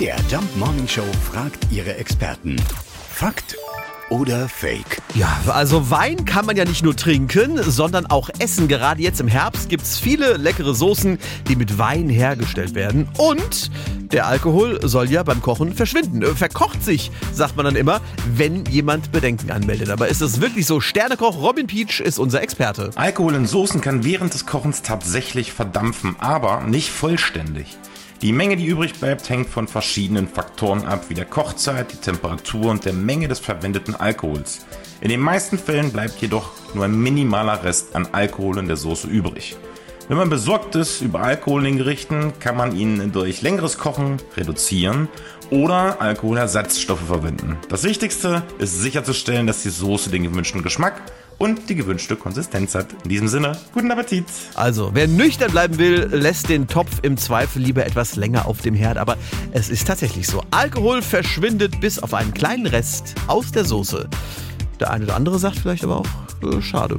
der Jump Morning Show fragt ihre Experten. Fakt oder Fake? Ja, also Wein kann man ja nicht nur trinken, sondern auch essen. Gerade jetzt im Herbst gibt es viele leckere Soßen, die mit Wein hergestellt werden. Und der Alkohol soll ja beim Kochen verschwinden. Verkocht sich, sagt man dann immer, wenn jemand Bedenken anmeldet. Aber ist es wirklich so? Sternekoch Robin Peach ist unser Experte. Alkohol in Soßen kann während des Kochens tatsächlich verdampfen, aber nicht vollständig. Die Menge, die übrig bleibt, hängt von verschiedenen Faktoren ab, wie der Kochzeit, die Temperatur und der Menge des verwendeten Alkohols. In den meisten Fällen bleibt jedoch nur ein minimaler Rest an Alkohol in der Soße übrig. Wenn man besorgt ist über Alkohol in den Gerichten, kann man ihn durch längeres Kochen reduzieren oder Alkoholersatzstoffe verwenden. Das Wichtigste ist sicherzustellen, dass die Soße den gewünschten Geschmack und die gewünschte Konsistenz hat. In diesem Sinne, guten Appetit! Also, wer nüchtern bleiben will, lässt den Topf im Zweifel lieber etwas länger auf dem Herd. Aber es ist tatsächlich so. Alkohol verschwindet bis auf einen kleinen Rest aus der Soße. Der eine oder andere sagt vielleicht aber auch, äh, schade.